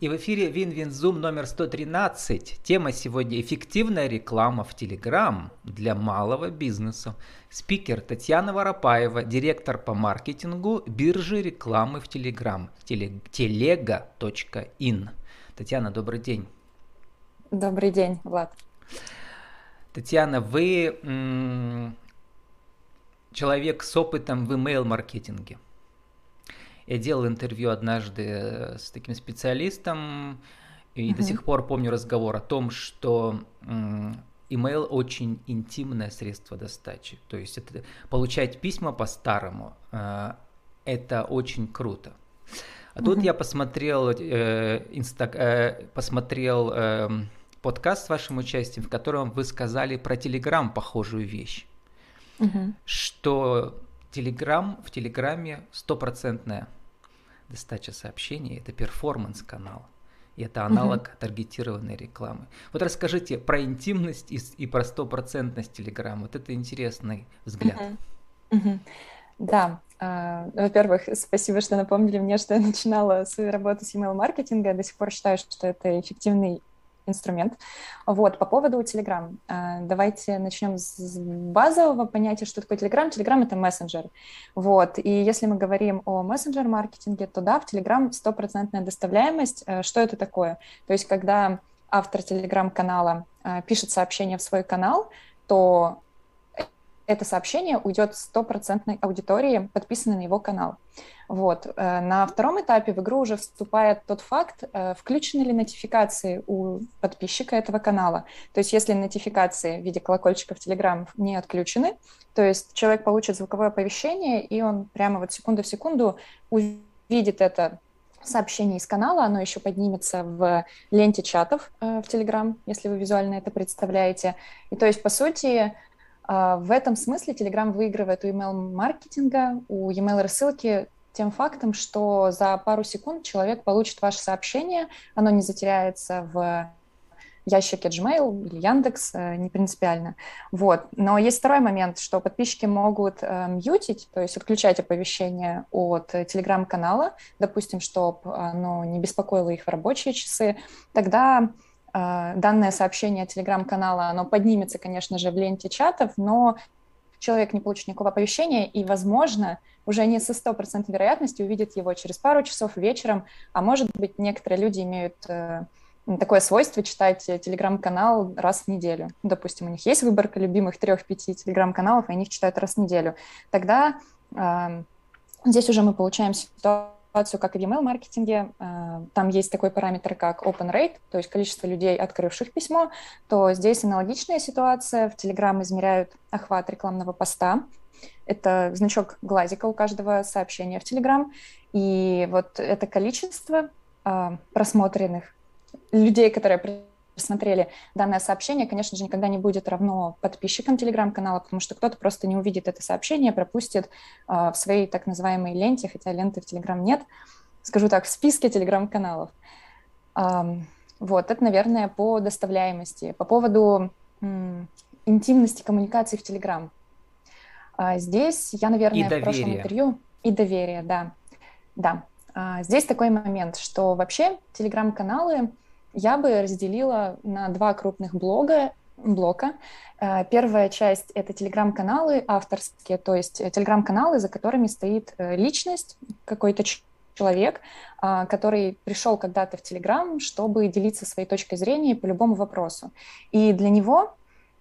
И в эфире Win-Win Zoom номер 113. Тема сегодня «Эффективная реклама в Телеграм для малого бизнеса». Спикер Татьяна Воропаева, директор по маркетингу биржи рекламы в Телеграм, Telega.in. Татьяна, добрый день. Добрый день, Влад. Татьяна, вы м- человек с опытом в email-маркетинге. Я делал интервью однажды э, с таким специалистом, и uh-huh. до сих пор помню разговор о том, что email очень интимное средство достачи. То есть это получать письма по-старому, э, это очень круто. А тут я посмотрел, э, инста, э, посмотрел э, подкаст с вашим участием, в котором вы сказали про Telegram похожую вещь, uh-huh. что Telegram в Телеграме стопроцентная Достача сообщений – это перформанс-канал. И это аналог uh-huh. таргетированной рекламы. Вот расскажите про интимность и, и про стопроцентность Телеграма. Вот это интересный взгляд. Да, Uh, во-первых, спасибо, что напомнили мне, что я начинала свою работу с email-маркетинга. До сих пор считаю, что это эффективный инструмент. Вот, по поводу Telegram. А, давайте начнем с базового понятия, что такое Telegram. Telegram — это мессенджер. Вот, и если мы говорим о мессенджер-маркетинге, то да, в Telegram стопроцентная доставляемость. Э, что это такое? То есть, когда автор Telegram-канала э, пишет сообщение в свой канал, то это сообщение уйдет стопроцентной аудитории, подписанной на его канал. Вот. Э, на втором этапе в игру уже вступает тот факт, э, включены ли нотификации у подписчика этого канала. То есть если нотификации в виде колокольчиков Telegram не отключены, то есть человек получит звуковое оповещение, и он прямо вот секунду в секунду увидит это сообщение из канала, оно еще поднимется в ленте чатов э, в Telegram, если вы визуально это представляете. И то есть, по сути, в этом смысле Telegram выигрывает у email-маркетинга, у email-рассылки тем фактом, что за пару секунд человек получит ваше сообщение, оно не затеряется в ящике Gmail или Яндекс, э, не принципиально. Вот. Но есть второй момент, что подписчики могут э, мьютить, то есть отключать оповещения от телеграм-канала, допустим, чтобы оно не беспокоило их в рабочие часы. Тогда а, данное сообщение телеграм-канала, оно поднимется, конечно же, в ленте чатов, но человек не получит никакого оповещения и, возможно, уже не со стопроцентной вероятностью увидит его через пару часов вечером, а может быть, некоторые люди имеют э, такое свойство читать телеграм-канал раз в неделю. Допустим, у них есть выборка любимых трех-пяти телеграм-каналов, и они их читают раз в неделю. Тогда э, здесь уже мы получаем ситуацию, ситуацию, как и в email-маркетинге, э, там есть такой параметр, как open rate, то есть количество людей, открывших письмо, то здесь аналогичная ситуация. В Telegram измеряют охват рекламного поста. Это значок глазика у каждого сообщения в Telegram. И вот это количество э, просмотренных людей, которые посмотрели данное сообщение, конечно же, никогда не будет равно подписчикам телеграм-канала, потому что кто-то просто не увидит это сообщение, пропустит э, в своей так называемой ленте, хотя ленты в телеграм нет, скажу так, в списке телеграм-каналов. Вот, это, наверное, по доставляемости. По поводу интимности коммуникации в телеграм. А, здесь я, наверное, в прошлом интервью... И доверие, да. Да. А, здесь такой момент, что вообще телеграм-каналы я бы разделила на два крупных блога, блока. Э, первая часть — это телеграм-каналы авторские, то есть э, телеграм-каналы, за которыми стоит э, личность, какой-то человек, который пришел когда-то в Телеграм, чтобы делиться своей точкой зрения по любому вопросу. И для него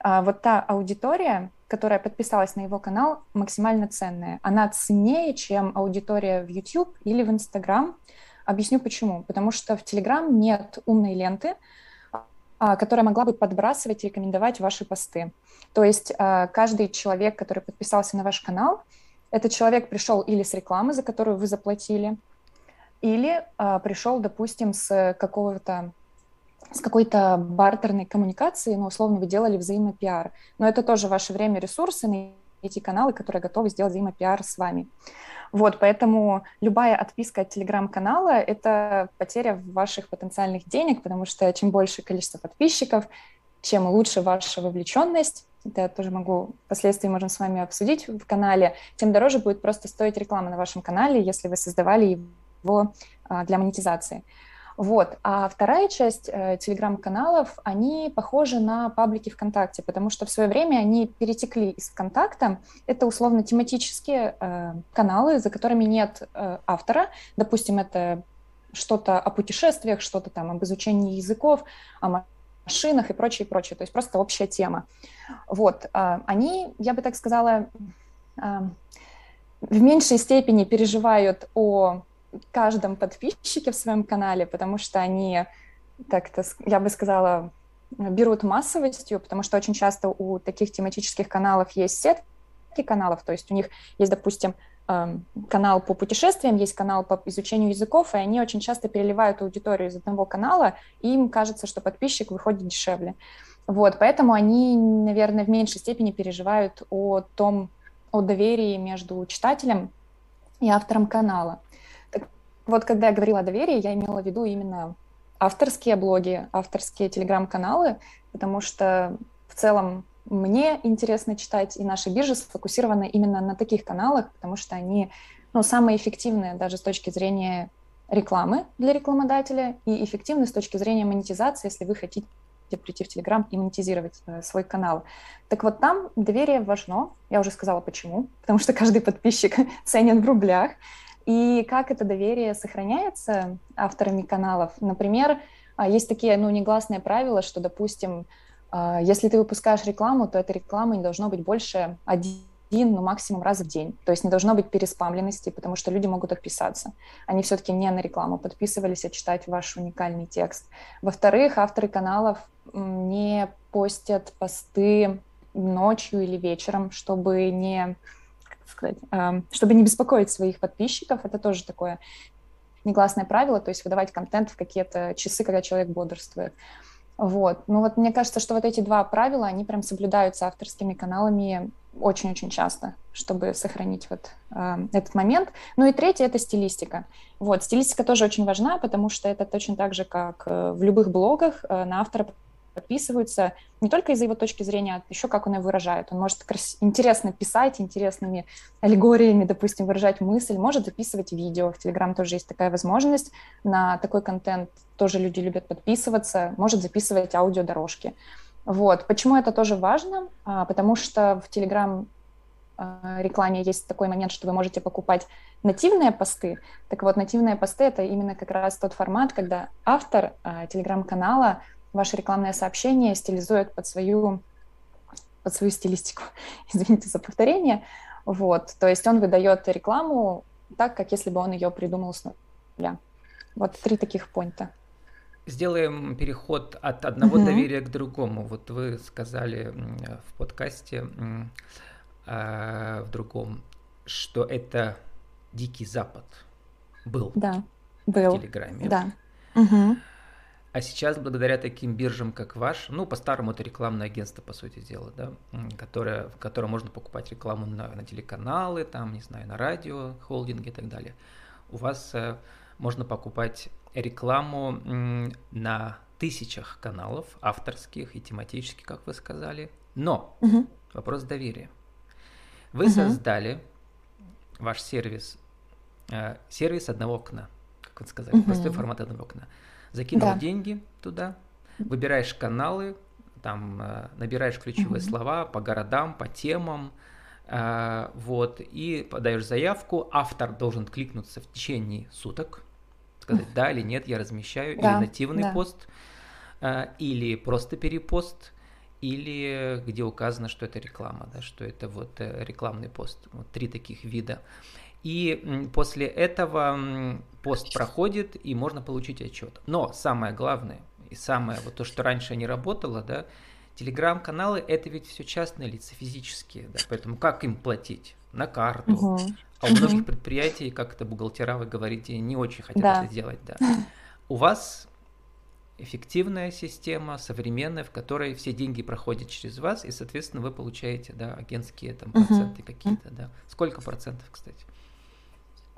вот та аудитория, которая подписалась на его канал, максимально ценная. Она ценнее, чем аудитория в YouTube или в Instagram, Объясню почему. Потому что в Telegram нет умной ленты, а, которая могла бы подбрасывать и рекомендовать ваши посты. То есть а, каждый человек, который подписался на ваш канал, этот человек пришел или с рекламы, за которую вы заплатили, или а, пришел, допустим, с какого-то с какой-то бартерной коммуникацией, но условно вы делали взаимопиар. Но это тоже ваше время, ресурсы на эти каналы, которые готовы сделать взаимопиар с вами. Вот, поэтому любая отписка от телеграм-канала — это потеря ваших потенциальных денег, потому что чем больше количество подписчиков, чем лучше ваша вовлеченность, это я тоже могу, впоследствии можем с вами обсудить в канале, тем дороже будет просто стоить реклама на вашем канале, если вы создавали его а, для монетизации. Вот. А вторая часть э, телеграм-каналов, они похожи на паблики ВКонтакте, потому что в свое время они перетекли из ВКонтакта. Это условно тематические э, каналы, за которыми нет э, автора. Допустим, это что-то о путешествиях, что-то там об изучении языков, о машинах и прочее, прочее. То есть просто общая тема. Вот. Э, они, я бы так сказала, э, в меньшей степени переживают о каждом подписчике в своем канале, потому что они как-то, я бы сказала, берут массовостью, потому что очень часто у таких тематических каналов есть сетки каналов, то есть у них есть, допустим, эм, канал по путешествиям, есть канал по изучению языков, и они очень часто переливают аудиторию из одного канала, и им кажется, что подписчик выходит дешевле. Вот, поэтому они, наверное, в меньшей степени переживают о том, о доверии между читателем и автором канала. Вот когда я говорила о доверии, я имела в виду именно авторские блоги, авторские телеграм-каналы, потому что в целом мне интересно читать, и наши биржи сфокусированы именно на таких каналах, потому что они ну, самые эффективные даже с точки зрения рекламы для рекламодателя и эффективны с точки зрения монетизации, если вы хотите прийти в Телеграм и монетизировать э, свой канал. Так вот там доверие важно. Я уже сказала почему. Потому что каждый подписчик ценен в рублях. И как это доверие сохраняется авторами каналов? Например, а, есть такие ну, негласные правила, что, допустим, а, если ты выпускаешь рекламу, то эта реклама не должно быть больше один, ну, максимум раз в день. То есть не должно быть переспамленности, потому что люди могут отписаться. Они все-таки не на рекламу подписывались, а читать ваш уникальный текст. Во-вторых, авторы каналов не постят посты ночью или вечером, чтобы не сказать, чтобы не беспокоить своих подписчиков, это тоже такое негласное правило, то есть выдавать контент в какие-то часы, когда человек бодрствует. Вот. Ну вот мне кажется, что вот эти два правила, они прям соблюдаются авторскими каналами очень-очень часто, чтобы сохранить вот э, этот момент. Ну и третье — это стилистика. Вот, стилистика тоже очень важна, потому что это точно так же, как э, в любых блогах э, на автора подписываются не только из-за его точки зрения, а еще как он ее выражает. Он может крас- интересно писать, интересными аллегориями, допустим, выражать мысль, может записывать видео. В Телеграм тоже есть такая возможность. На такой контент тоже люди любят подписываться, может записывать аудиодорожки. Вот. Почему это тоже важно? А, потому что в Телеграм а, рекламе есть такой момент, что вы можете покупать нативные посты. Так вот, нативные посты — это именно как раз тот формат, когда автор а, телеграм-канала ваше рекламное сообщение стилизует под свою, под свою стилистику. Извините за повторение. Вот, то есть он выдает рекламу так, как если бы он ее придумал с нуля. Вот три таких поинта. Сделаем переход от одного угу. доверия к другому. Вот вы сказали в подкасте э, в другом, что это Дикий Запад был. Да, был. В Телеграме. Да. Угу. А сейчас, благодаря таким биржам, как ваш, ну, по-старому это рекламное агентство, по сути дела, да, которое, в котором можно покупать рекламу на, на телеканалы, там, не знаю, на радио, холдинги и так далее. У вас э, можно покупать рекламу м, на тысячах каналов, авторских и тематических, как вы сказали. Но угу. вопрос доверия. Вы угу. создали ваш сервис, э, сервис одного окна, как вы сказали, угу. простой формат одного окна закинул да. деньги туда, выбираешь каналы, там э, набираешь ключевые угу. слова по городам, по темам, э, вот, и подаешь заявку, автор должен кликнуться в течение суток, сказать да или нет, я размещаю, да, или нативный да. пост, э, или просто перепост, или где указано, что это реклама, да, что это вот рекламный пост. Вот три таких вида. И после этого пост проходит, и можно получить отчет. Но самое главное, и самое, вот то, что раньше не работало, да, телеграм-каналы это ведь все частные лица, физические, да, поэтому как им платить? На карту. Угу. А у многих предприятий, как это бухгалтера, вы говорите, не очень хотят да. это делать, да. У вас эффективная система, современная, в которой все деньги проходят через вас, и, соответственно, вы получаете, да, агентские там проценты uh какие-то, да. Сколько процентов, кстати?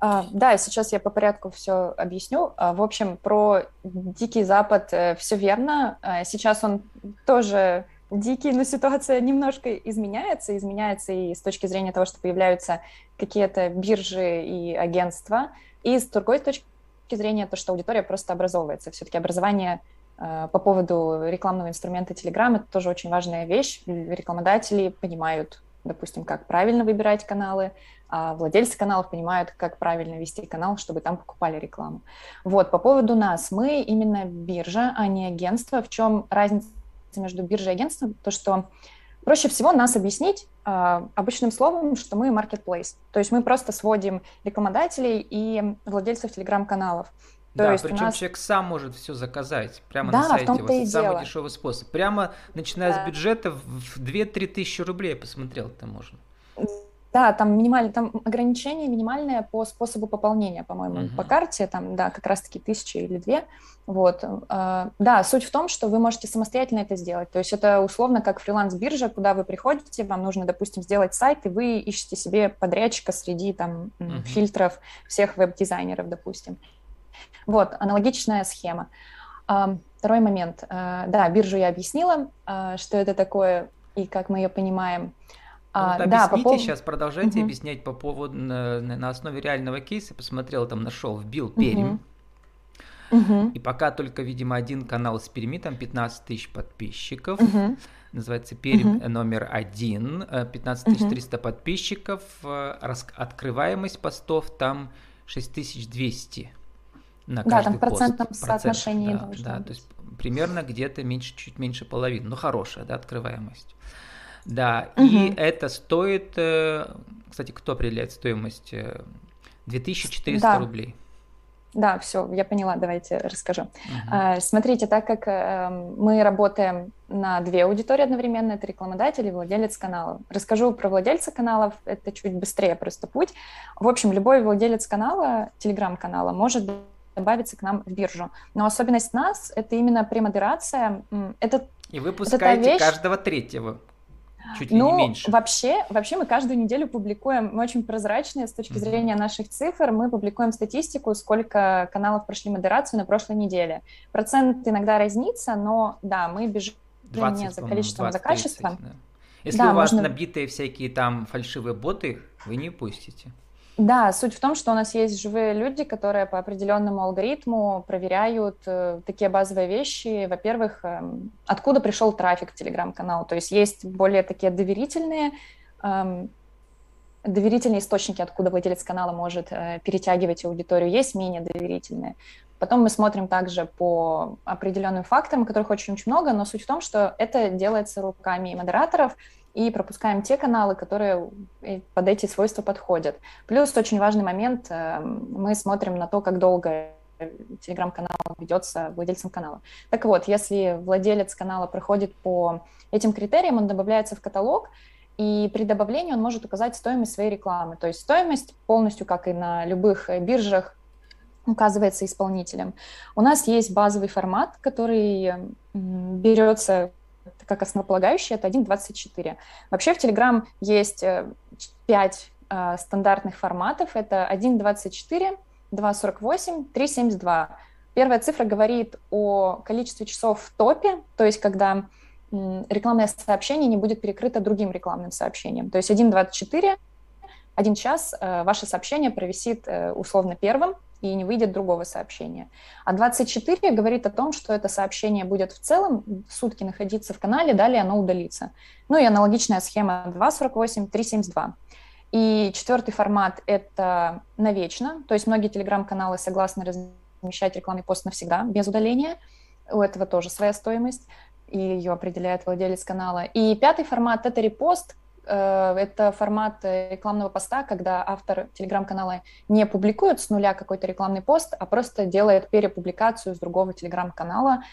А, да, сейчас я по порядку все объясню. А, в общем, про Дикий Запад э, все верно. А, сейчас он тоже дикий, но ситуация немножко изменяется. Изменяется и с точки зрения того, что появляются какие-то биржи и агентства. И с другой точки зрения то, что аудитория просто образовывается. Все-таки образование по поводу рекламного инструмента Telegram это тоже очень важная вещь. Рекламодатели понимают, допустим, как правильно выбирать каналы, а владельцы каналов понимают, как правильно вести канал, чтобы там покупали рекламу. Вот, по поводу нас. Мы именно биржа, а не агентство. В чем разница между биржей и агентством? То, что проще всего нас объяснить э, обычным словом, что мы marketplace. То есть мы просто сводим рекламодателей и владельцев телеграм-каналов. То да, причем нас... человек сам может все заказать прямо да, на сайте. В том-то и самый дело. дешевый способ. Прямо начиная да. с бюджета в 2-3 тысячи рублей посмотрел это можно. Да, там минимальное, там ограничение минимальное по способу пополнения, по-моему, uh-huh. по карте, там, да, как раз-таки тысяча или две, вот. А, да, суть в том, что вы можете самостоятельно это сделать, то есть это условно как фриланс-биржа, куда вы приходите, вам нужно, допустим, сделать сайт, и вы ищете себе подрядчика среди там uh-huh. фильтров всех веб-дизайнеров, допустим. Вот, аналогичная схема. Второй момент. А, да, биржу я объяснила, что это такое и как мы ее понимаем. А, вот да, объясните по сейчас, продолжайте угу. объяснять по поводу на, на основе реального кейса. Посмотрел, там нашел, вбил Пермь. Угу. И пока только, видимо, один канал с Перми, там 15 тысяч подписчиков. Угу. Называется Пермь угу. номер один, 15 300 угу. подписчиков. Э, открываемость постов там 6200 на каждый Да, там в процентном пост. соотношении Процент, да, да, быть. то есть примерно где-то меньше, чуть меньше половины. Ну, хорошая, да, открываемость. Да, угу. и это стоит, э, кстати, кто определяет стоимость? 2400 да. рублей. Да, все, я поняла, давайте расскажу. Uh-huh. Смотрите, так как э, мы работаем на две аудитории одновременно, это рекламодатель и владелец канала. Расскажу про владельца каналов, это чуть быстрее просто путь. В общем, любой владелец канала, телеграм-канала, может добавиться к нам в биржу. Но особенность нас — это именно премодерация. Это, и вы пускаете вещь... каждого третьего чуть ли ну, не меньше. Вообще, вообще мы каждую неделю публикуем, мы очень прозрачные с точки зрения наших цифр, мы публикуем статистику, сколько каналов прошли модерацию на прошлой неделе. Процент иногда разнится, но да, мы бежим 20, не за количеством, 20, за качеством. 30, да. Если да, у вас можно... набитые всякие там фальшивые боты, вы не пустите. Да, суть в том, что у нас есть живые люди, которые по определенному алгоритму проверяют э, такие базовые вещи. Во-первых, э, откуда пришел трафик в телеграм-канал. То есть есть более такие доверительные э, доверительные источники, откуда владелец канала может э, перетягивать аудиторию, есть менее доверительные. Потом мы смотрим также по определенным факторам, которых очень-очень много, но суть в том, что это делается руками модераторов, и пропускаем те каналы, которые под эти свойства подходят. Плюс очень важный момент, э, мы смотрим на то, как долго телеграм-канал ведется владельцем канала. Так вот, если владелец канала проходит по этим критериям, он добавляется в каталог, и при добавлении он может указать стоимость своей рекламы. То есть стоимость полностью, как и на любых биржах, указывается исполнителем. У нас есть базовый формат, который берется как основополагающее, это 1.24. Вообще в Telegram есть 5 э, э, стандартных форматов. Это 1.24, 2.48, 3.72. Первая цифра говорит о количестве часов в топе, то есть когда рекламное сообщение не будет перекрыто другим рекламным сообщением. То есть 1.24, один час э, ваше сообщение провисит условно первым, и не выйдет другого сообщения. А 24 говорит о том, что это сообщение будет в целом сутки находиться в канале, далее оно удалится. Ну и аналогичная схема 2.48, 3.72. И четвертый формат — это навечно, то есть многие телеграм-каналы согласны размещать рекламный пост навсегда, без удаления. У этого тоже своя стоимость, и ее определяет владелец канала. И пятый формат — это репост, это формат рекламного поста, когда автор телеграм-канала не публикует с нуля какой-то рекламный пост, а просто делает перепубликацию с другого телеграм-канала.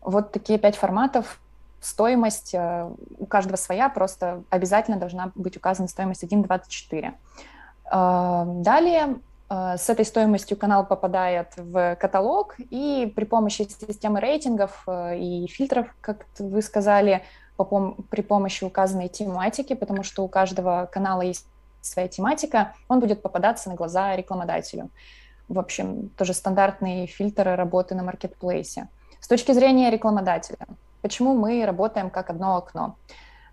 Вот такие пять форматов. Стоимость э, у каждого своя, просто обязательно должна быть указана стоимость 1.24. Э, далее с этой стоимостью канал попадает в каталог, и при помощи системы рейтингов и фильтров, как вы сказали, по, при помощи указанной тематики, потому что у каждого канала есть своя тематика, он будет попадаться на глаза рекламодателю. В общем, тоже стандартные фильтры работы на маркетплейсе. С точки зрения рекламодателя, почему мы работаем как одно окно?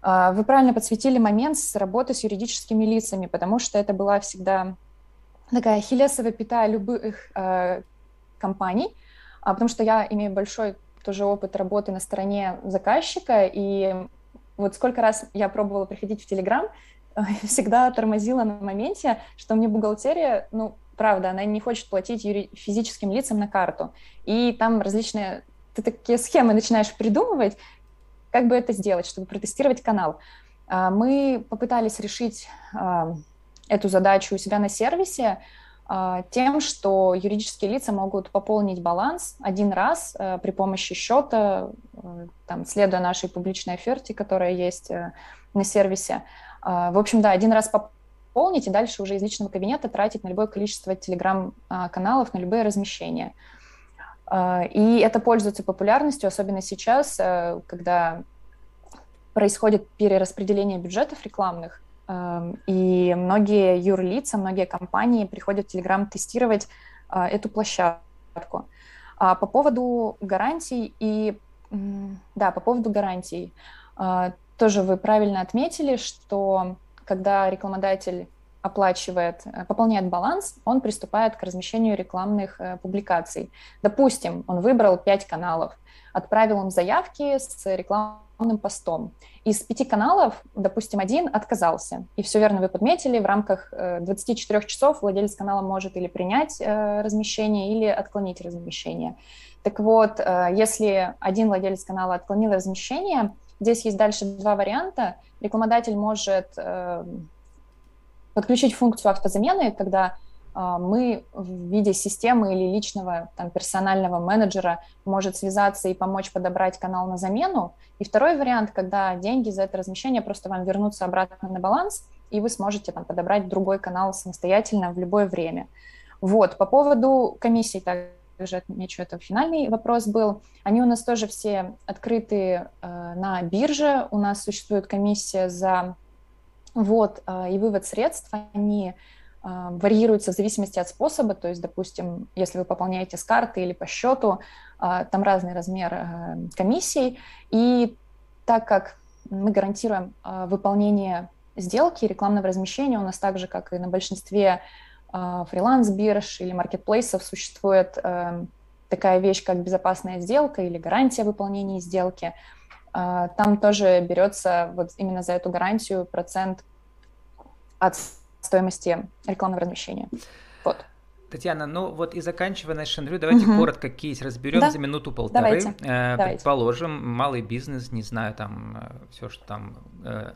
А, вы правильно подсветили момент с работы с юридическими лицами, потому что это была всегда такая хилесовая пята любых э, компаний, а, потому что я имею большой тоже опыт работы на стороне заказчика, и вот сколько раз я пробовала приходить в Телеграм, всегда тормозила на моменте, что мне бухгалтерия, ну, правда, она не хочет платить юри- физическим лицам на карту. И там различные, ты такие схемы начинаешь придумывать, как бы это сделать, чтобы протестировать канал. А, мы попытались решить а, эту задачу у себя на сервисе тем, что юридические лица могут пополнить баланс один раз при помощи счета, там, следуя нашей публичной оферте, которая есть э, на сервисе. В общем, да, один раз пополнить и дальше уже из личного кабинета тратить на любое количество телеграм-каналов, на любые размещения. И это пользуется популярностью, особенно сейчас, э, когда происходит перераспределение бюджетов рекламных, и многие юрлица, многие компании приходят в Telegram тестировать э, эту площадку. А по поводу гарантий и да, по поводу гарантий э, тоже вы правильно отметили, что когда рекламодатель оплачивает, э, пополняет баланс, он приступает к размещению рекламных публикаций. Допустим, он выбрал пять каналов, отправил им заявки с рекламным постом. Из пяти каналов, допустим, один отказался. И все верно вы подметили, в рамках 24 э, часов владелец канала может или принять э, размещение, или отклонить размещение. Так вот, э, если один владелец канала отклонил размещение, здесь есть дальше два варианта. Рекламодатель может подключить функцию автозамены, когда а, мы в виде системы или личного там, персонального менеджера может связаться и помочь подобрать канал на замену. И второй вариант, когда деньги за это размещение просто вам вернутся обратно на баланс, и вы сможете там, подобрать другой канал самостоятельно в любое время. Вот, по поводу комиссий также отмечу, это финальный вопрос был. Они у нас тоже все открыты э, на бирже. У нас существует комиссия за ввод э, и вывод средств. Они а, варьируется в зависимости от способа, то есть, допустим, если вы пополняете с карты или по счету, а, там разный размер комиссий, и так как мы гарантируем а, выполнение сделки рекламного размещения, у нас так же, как и на большинстве фриланс-бирж или маркетплейсов, существует э, такая вещь, как безопасная сделка или гарантия выполнения сделки. Там тоже берется вот именно за эту гарантию процент от стоимости рекламного размещения. Вот. Татьяна, ну вот и заканчивая наш интервью, давайте угу. коротко кейс разберем да. за минуту-полторы. Давайте. Э, давайте. Предположим, малый бизнес, не знаю, там э, все, что там э,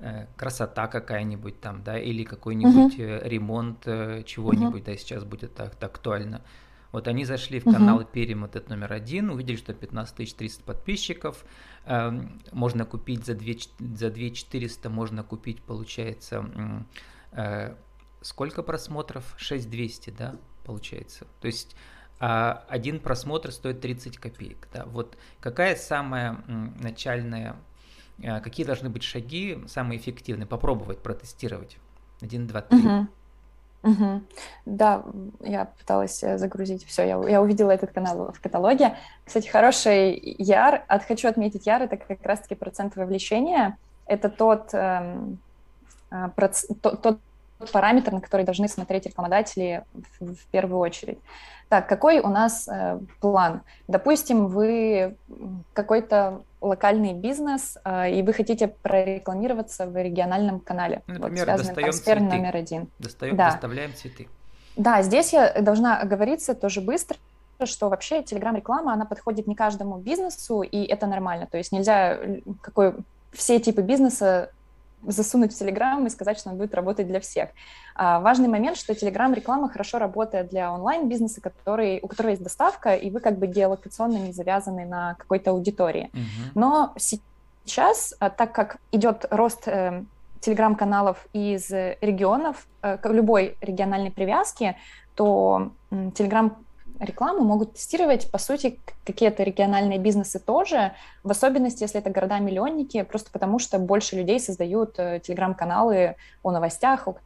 э, красота какая-нибудь там, да, или какой-нибудь угу. ремонт э, чего-нибудь, угу. да, сейчас будет так, так актуально. Вот они зашли в канал угу. Перим, этот номер один, увидели, что 15 300 подписчиков, э, можно купить за 2, за 2 400, можно купить, получается, Э, сколько просмотров? 6200, да, получается. То есть а один просмотр стоит 30 копеек. Да? Вот какая самая начальная, э, какие должны быть шаги самые эффективные? Попробовать, протестировать. Один, два, три. Угу. Угу. Да, я пыталась э, загрузить все. Я, я увидела этот канал в каталоге. Кстати, хороший яр. От, хочу отметить яр, это как раз-таки процент вовлечения. Это тот эм, а, тот, тот параметр, на который должны смотреть рекламодатели в, в первую очередь. Так, какой у нас э, план? Допустим, вы какой-то локальный бизнес, э, и вы хотите прорекламироваться в региональном канале. Например, вот, достаем цветы. номер один. Достаем, да. Доставляем цветы. Да, здесь я должна оговориться тоже быстро, что вообще телеграм-реклама, она подходит не каждому бизнесу, и это нормально. То есть нельзя какой все типы бизнеса засунуть в Telegram и сказать, что он будет работать для всех. А, важный момент, что Telegram-реклама хорошо работает для онлайн-бизнеса, который, у которого есть доставка, и вы как бы геолокационно не завязаны на какой-то аудитории. Uh-huh. Но сейчас, а, так как идет рост э, телеграм-каналов из регионов, э, любой региональной привязки, то телеграм рекламу могут тестировать, по сути, какие-то региональные бизнесы тоже, в особенности, если это города-миллионники, просто потому что больше людей создают э, телеграм-каналы о новостях, о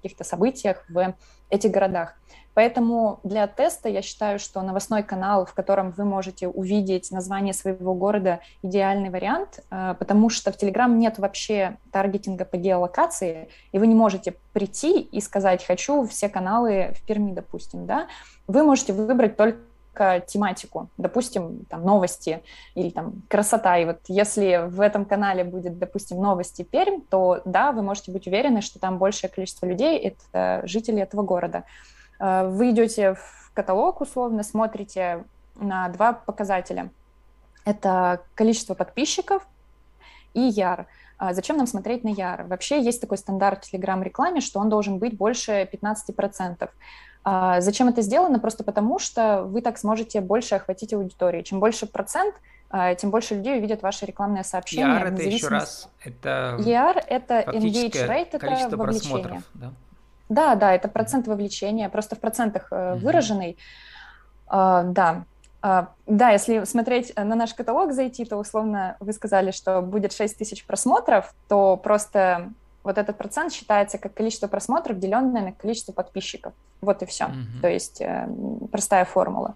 каких-то событиях в этих городах. Поэтому для теста я считаю, что новостной канал, в котором вы можете увидеть название своего города, идеальный вариант, э, потому что в Telegram нет вообще таргетинга по геолокации, и вы не можете прийти и сказать «хочу все каналы в Перми», допустим, да, вы можете выбрать только тематику, допустим, там новости или там красота. И вот если в этом канале будет, допустим, новости Пермь, то да, вы можете быть уверены, что там большее количество людей — это жители этого города. Э, вы идете в каталог условно, смотрите на два показателя. Это количество подписчиков и яр. А зачем нам смотреть на яр? Вообще есть такой стандарт в Telegram-рекламе, что он должен быть больше 15%. А зачем это сделано? Просто потому, что вы так сможете больше охватить аудиторию. Чем больше процент, а, тем больше людей увидят ваши рекламные сообщения. ER это еще раз, это ER это engage rate, это вовлечение. Да? да, да, это процент вовлечения, просто в процентах угу. выраженный. Uh, да, uh, да, если смотреть на наш каталог, зайти, то условно вы сказали, что будет 6 тысяч просмотров, то просто вот этот процент считается как количество просмотров, деленное на количество подписчиков. Вот и все. Угу. То есть э, простая формула.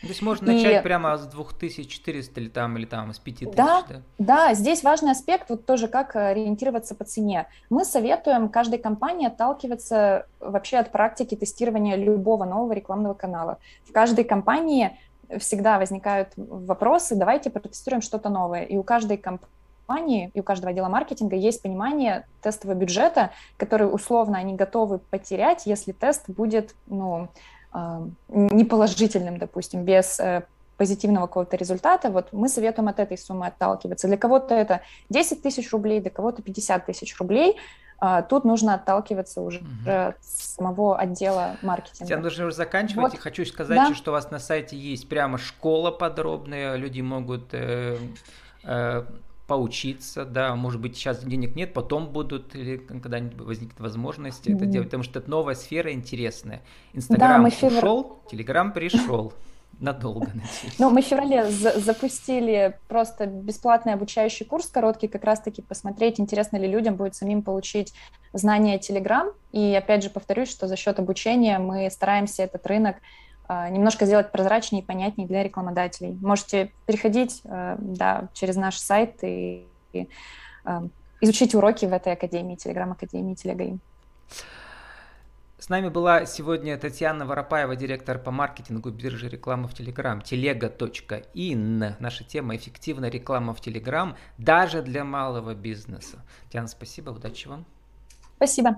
То есть можно и... начать прямо с 2400 или там, или там с 5000, да, да? Да, здесь важный аспект, вот тоже как ориентироваться по цене. Мы советуем каждой компании отталкиваться вообще от практики тестирования любого нового рекламного канала. В каждой компании всегда возникают вопросы, давайте протестируем что-то новое. И у каждой компании компании и у каждого отдела маркетинга есть понимание тестового бюджета, который условно они готовы потерять, если тест будет ну, э, неположительным, допустим, без э, позитивного какого-то результата, вот мы советуем от этой суммы отталкиваться. Для кого-то это 10 тысяч рублей, для кого-то 50 тысяч рублей. А, тут нужно отталкиваться уже угу. от самого отдела маркетинга. Я нужно уже заканчивать. Вот. И хочу сказать, да. что у вас на сайте есть прямо школа подробная. Люди могут э, э, поучиться, да, может быть, сейчас денег нет, потом будут, или когда-нибудь возникнет возможность mm. это делать, потому что это новая сфера интересная. Инстаграм да, февр... ушел, Телеграм пришел. Надолго, надеюсь. Ну, мы в феврале запустили просто бесплатный обучающий курс короткий, как раз-таки посмотреть, интересно ли людям будет самим получить знания Telegram. И опять же повторюсь, что за счет обучения мы стараемся этот рынок немножко сделать прозрачнее и понятнее для рекламодателей. Можете переходить э, да, через наш сайт и, и а, изучить уроки в этой академии, Телеграм-академии Телегаим. С нами была сегодня Татьяна Воропаева, директор по маркетингу биржи рекламы в Телеграм, телега.ин. Наша тема «Эффективная реклама в Телеграм» даже для малого бизнеса. Татьяна, спасибо, удачи вам. Спасибо.